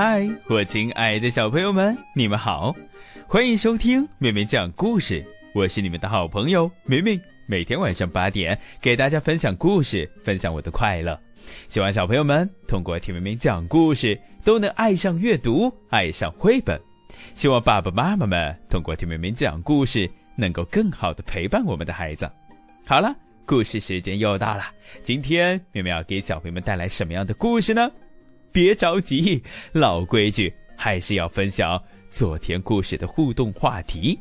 嗨，我亲爱的小朋友们，你们好，欢迎收听妹妹讲故事。我是你们的好朋友明明，每天晚上八点给大家分享故事，分享我的快乐。希望小朋友们通过听明明讲故事，都能爱上阅读，爱上绘本。希望爸爸妈妈们通过听明明讲故事，能够更好的陪伴我们的孩子。好了，故事时间又到了，今天明明要给小朋友们带来什么样的故事呢？别着急，老规矩，还是要分享昨天故事的互动话题。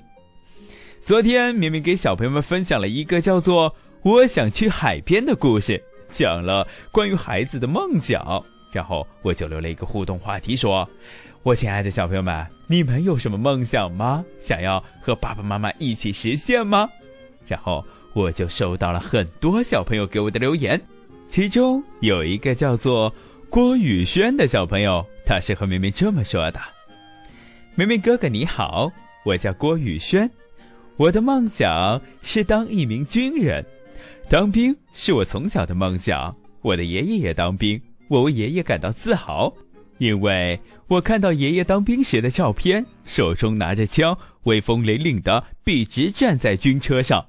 昨天明明给小朋友们分享了一个叫做“我想去海边”的故事，讲了关于孩子的梦想。然后我就留了一个互动话题，说：“我亲爱的小朋友们，你们有什么梦想吗？想要和爸爸妈妈一起实现吗？”然后我就收到了很多小朋友给我的留言，其中有一个叫做。郭宇轩的小朋友，他是和明明这么说的：“明明哥哥你好，我叫郭宇轩，我的梦想是当一名军人，当兵是我从小的梦想。我的爷爷也当兵，我为爷爷感到自豪，因为我看到爷爷当兵时的照片，手中拿着枪，威风凛凛的笔直站在军车上，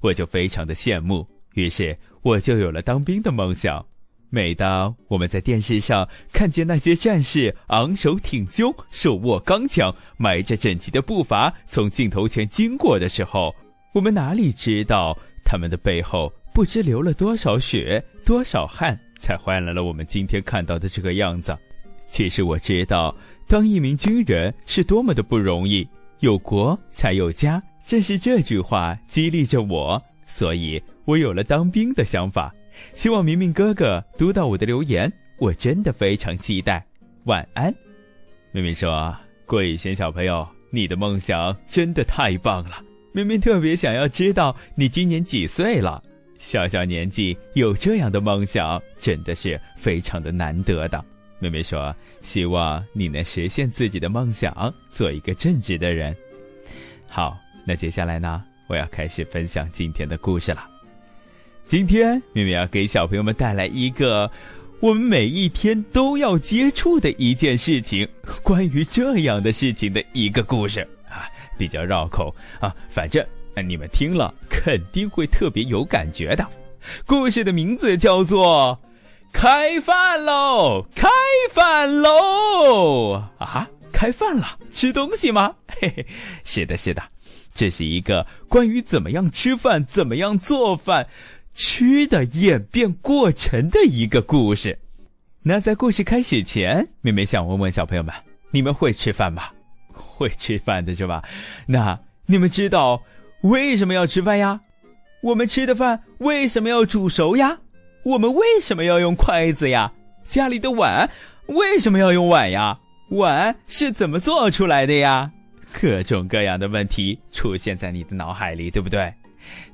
我就非常的羡慕，于是我就有了当兵的梦想。”每当我们在电视上看见那些战士昂首挺胸、手握钢枪、迈着整齐的步伐从镜头前经过的时候，我们哪里知道他们的背后不知流了多少血、多少汗，才换来了我们今天看到的这个样子？其实我知道，当一名军人是多么的不容易，有国才有家。正是这句话激励着我，所以我有了当兵的想法。希望明明哥哥读到我的留言，我真的非常期待。晚安，明明说：“郭雨轩小朋友，你的梦想真的太棒了。明明特别想要知道你今年几岁了。小小年纪有这样的梦想，真的是非常的难得的。”妹妹说：“希望你能实现自己的梦想，做一个正直的人。”好，那接下来呢，我要开始分享今天的故事了。今天，明明要给小朋友们带来一个我们每一天都要接触的一件事情，关于这样的事情的一个故事啊，比较绕口啊，反正你们听了肯定会特别有感觉的。故事的名字叫做《开饭喽，开饭喽》啊，开饭了，吃东西吗？嘿 嘿，是的，是的，这是一个关于怎么样吃饭、怎么样做饭。吃的演变过程的一个故事。那在故事开始前，妹妹想问问小朋友们：你们会吃饭吗？会吃饭的是吧？那你们知道为什么要吃饭呀？我们吃的饭为什么要煮熟呀？我们为什么要用筷子呀？家里的碗为什么要用碗呀？碗是怎么做出来的呀？各种各样的问题出现在你的脑海里，对不对？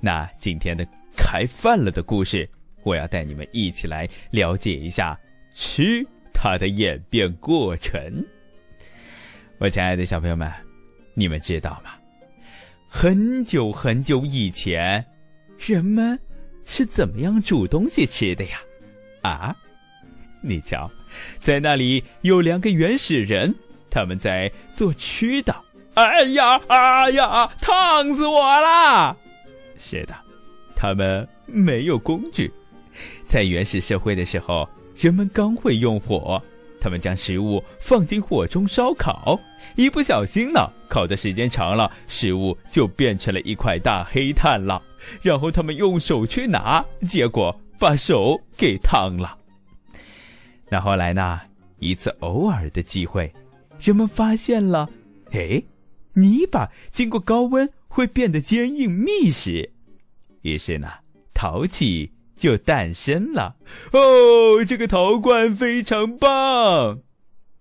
那今天的。开饭了的故事，我要带你们一起来了解一下吃它的演变过程。我亲爱的小朋友们，你们知道吗？很久很久以前，人们是怎么样煮东西吃的呀？啊，你瞧，在那里有两个原始人，他们在做吃的。哎呀，哎呀，烫死我了！是的。他们没有工具，在原始社会的时候，人们刚会用火，他们将食物放进火中烧烤，一不小心呢，烤的时间长了，食物就变成了一块大黑炭了。然后他们用手去拿，结果把手给烫了。那后来呢？一次偶尔的机会，人们发现了，哎，泥巴经过高温会变得坚硬密实。于是呢，陶器就诞生了。哦，这个陶罐非常棒，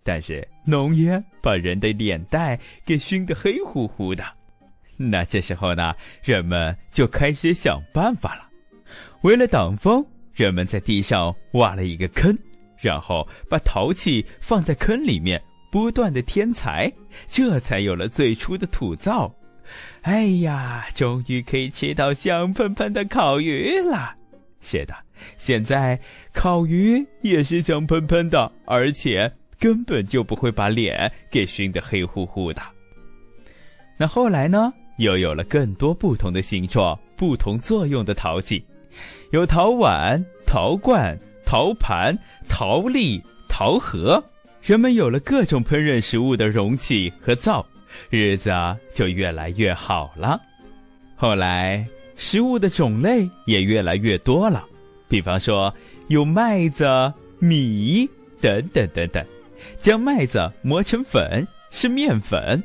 但是浓烟把人的脸蛋给熏得黑乎乎的。那这时候呢，人们就开始想办法了。为了挡风，人们在地上挖了一个坑，然后把陶器放在坑里面，不断的添柴，这才有了最初的土灶。哎呀，终于可以吃到香喷喷的烤鱼了！是的，现在烤鱼也是香喷喷的，而且根本就不会把脸给熏得黑乎乎的。那后来呢，又有了更多不同的形状、不同作用的陶器，有陶碗、陶罐、陶盘、陶粒、陶盒，人们有了各种烹饪食物的容器和灶，日子就越来越好了。后来，食物的种类也越来越多了，比方说有麦子、米等等等等，将麦子磨成粉是面粉。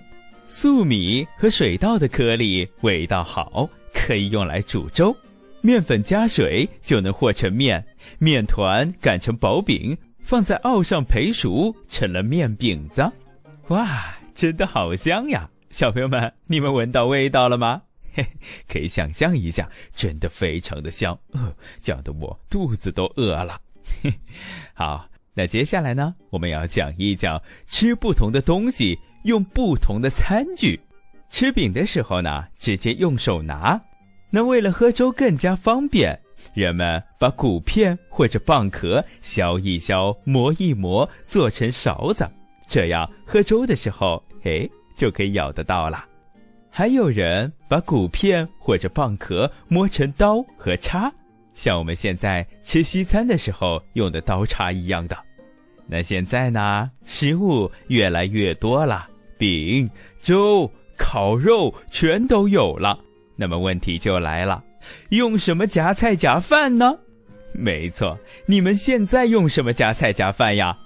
粟米和水稻的颗粒味道好，可以用来煮粥；面粉加水就能和成面，面团擀成薄饼，放在鏊上焙熟，成了面饼子。哇，真的好香呀！小朋友们，你们闻到味道了吗？嘿，可以想象一下，真的非常的香，呃，讲得我肚子都饿了。嘿，好，那接下来呢，我们要讲一讲吃不同的东西。用不同的餐具，吃饼的时候呢，直接用手拿。那为了喝粥更加方便，人们把谷片或者蚌壳削一削、磨一磨，做成勺子，这样喝粥的时候，哎，就可以咬得到了。还有人把骨片或者蚌壳磨成刀和叉，像我们现在吃西餐的时候用的刀叉一样的。那现在呢，食物越来越多了。饼、粥、烤肉全都有了，那么问题就来了，用什么夹菜夹饭呢？没错，你们现在用什么夹菜夹饭呀？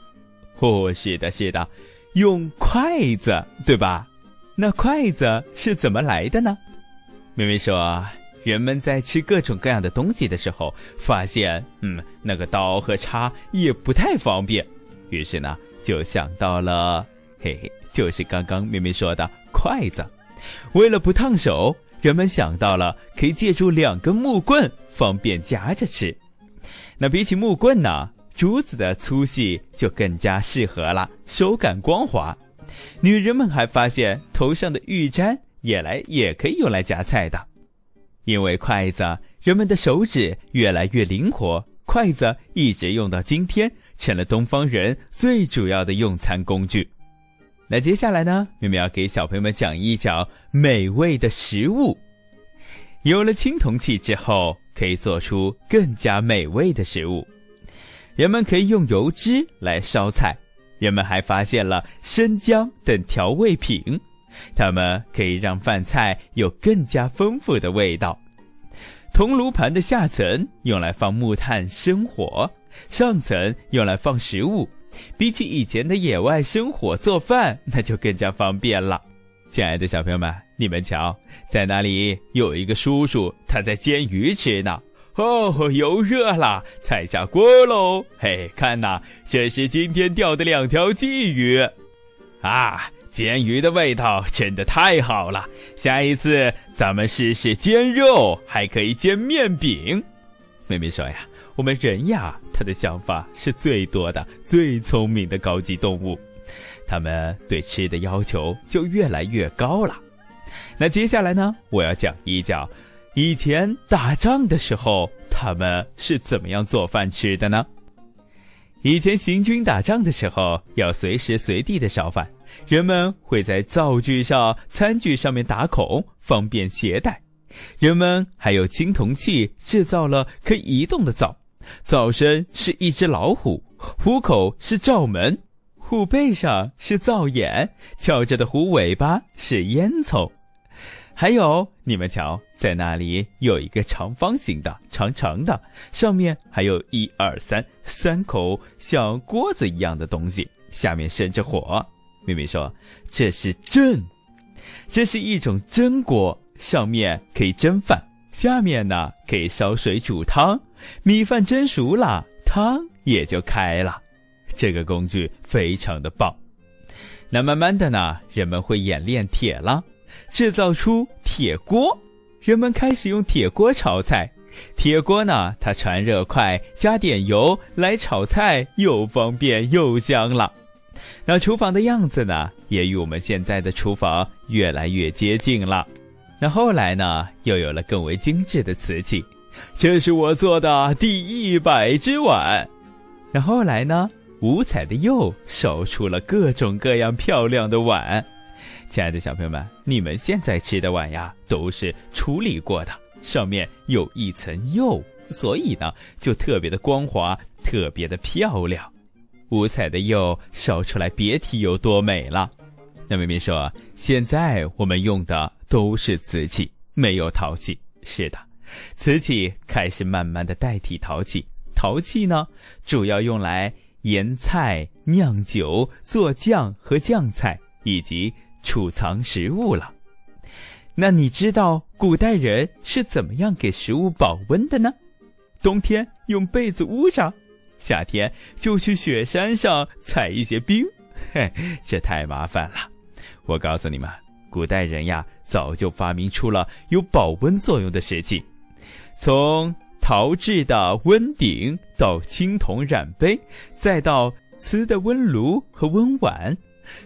哦，是的，是的，用筷子，对吧？那筷子是怎么来的呢？妹妹说，人们在吃各种各样的东西的时候，发现，嗯，那个刀和叉也不太方便，于是呢，就想到了，嘿嘿。就是刚刚妹妹说的筷子，为了不烫手，人们想到了可以借助两根木棍，方便夹着吃。那比起木棍呢，竹子的粗细就更加适合了，手感光滑。女人们还发现头上的玉簪也来也可以用来夹菜的，因为筷子，人们的手指越来越灵活，筷子一直用到今天，成了东方人最主要的用餐工具。那接下来呢，妹妹要给小朋友们讲一讲美味的食物。有了青铜器之后，可以做出更加美味的食物。人们可以用油脂来烧菜，人们还发现了生姜等调味品，它们可以让饭菜有更加丰富的味道。铜炉盘的下层用来放木炭生火，上层用来放食物。比起以前的野外生火做饭，那就更加方便了。亲爱的小朋友们，你们瞧，在那里有一个叔叔，他在煎鱼吃呢。哦，油热了，菜下锅喽。嘿，看呐，这是今天钓的两条鲫鱼。啊，煎鱼的味道真的太好了。下一次咱们试试煎肉，还可以煎面饼。妹妹说呀。我们人呀，他的想法是最多的、最聪明的高级动物，他们对吃的要求就越来越高了。那接下来呢，我要讲一讲以前打仗的时候他们是怎么样做饭吃的呢？以前行军打仗的时候要随时随地的烧饭，人们会在灶具上、餐具上面打孔，方便携带。人们还有青铜器制造了可以移动的灶。灶身是一只老虎，虎口是灶门，虎背上是灶眼，翘着的虎尾巴是烟囱。还有，你们瞧，在那里有一个长方形的、长长的，上面还有一二三三口像锅子一样的东西，下面生着火。妹妹说：“这是蒸，这是一种蒸锅，上面可以蒸饭，下面呢可以烧水煮汤。”米饭蒸熟了，汤也就开了。这个工具非常的棒。那慢慢的呢，人们会演练铁了，制造出铁锅。人们开始用铁锅炒菜。铁锅呢，它传热快，加点油来炒菜又方便又香了。那厨房的样子呢，也与我们现在的厨房越来越接近了。那后来呢，又有了更为精致的瓷器。这是我做的第一百只碗，那后来呢？五彩的釉烧出了各种各样漂亮的碗。亲爱的小朋友们，你们现在吃的碗呀，都是处理过的，上面有一层釉，所以呢，就特别的光滑，特别的漂亮。五彩的釉烧出来，别提有多美了。那妹妹说，现在我们用的都是瓷器，没有陶器。是的，瓷器开始慢慢的代替陶器。陶器呢，主要用来腌菜、酿酒、做酱和酱菜，以及储藏食物了。那你知道古代人是怎么样给食物保温的呢？冬天用被子捂上，夏天就去雪山上采一些冰。嘿，这太麻烦了。我告诉你们，古代人呀，早就发明出了有保温作用的石器，从陶制的温鼎到青铜染杯，再到瓷的温炉和温碗。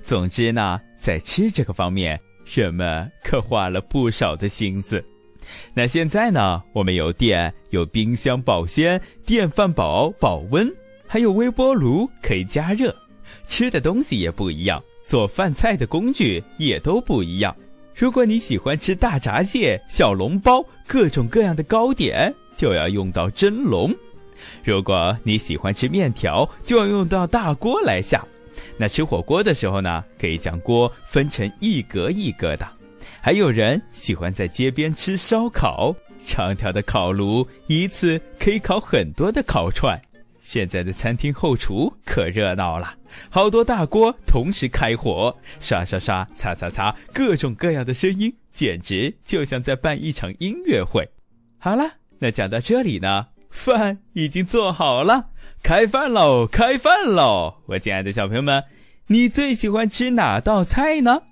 总之呢，在吃这个方面，人们可花了不少的心思。那现在呢，我们有电，有冰箱保鲜，电饭煲保温，还有微波炉可以加热，吃的东西也不一样。做饭菜的工具也都不一样。如果你喜欢吃大闸蟹、小笼包、各种各样的糕点，就要用到蒸笼；如果你喜欢吃面条，就要用到大锅来下。那吃火锅的时候呢，可以将锅分成一格一格的。还有人喜欢在街边吃烧烤，长条的烤炉一次可以烤很多的烤串。现在的餐厅后厨可热闹了，好多大锅同时开火，刷刷刷，擦擦擦，各种各样的声音，简直就像在办一场音乐会。好了，那讲到这里呢，饭已经做好了，开饭喽，开饭喽！我亲爱的小朋友们，你最喜欢吃哪道菜呢？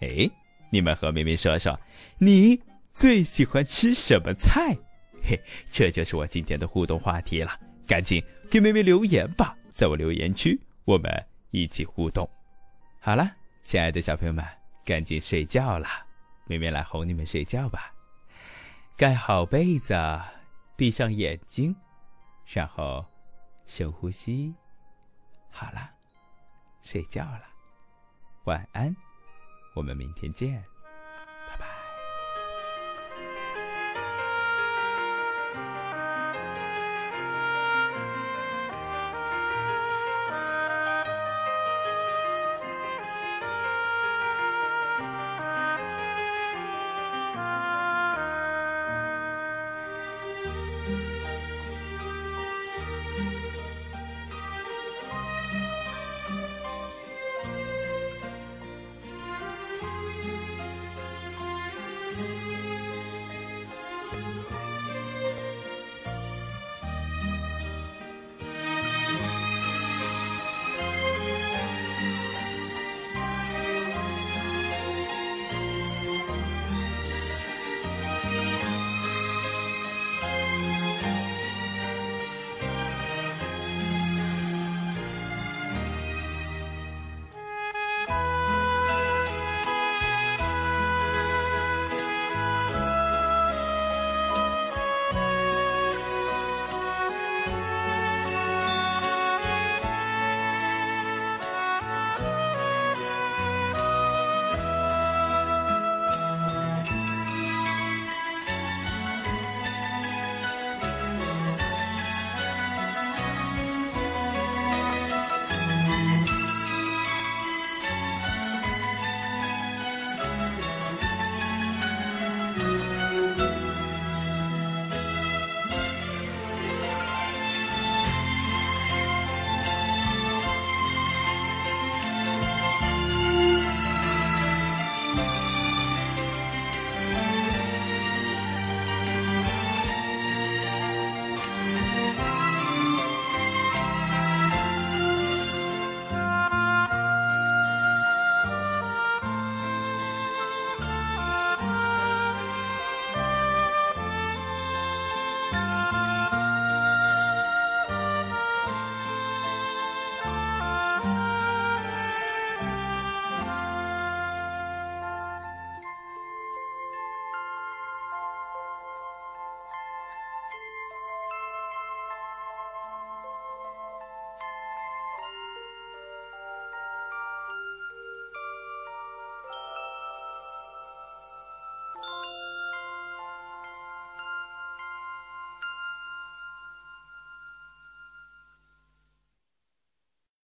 哎，你们和妹妹说说，你最喜欢吃什么菜？嘿，这就是我今天的互动话题了。赶紧给妹妹留言吧，在我留言区，我们一起互动。好了，亲爱的小朋友们，赶紧睡觉了，妹妹来哄你们睡觉吧。盖好被子，闭上眼睛，然后深呼吸。好了，睡觉了，晚安，我们明天见。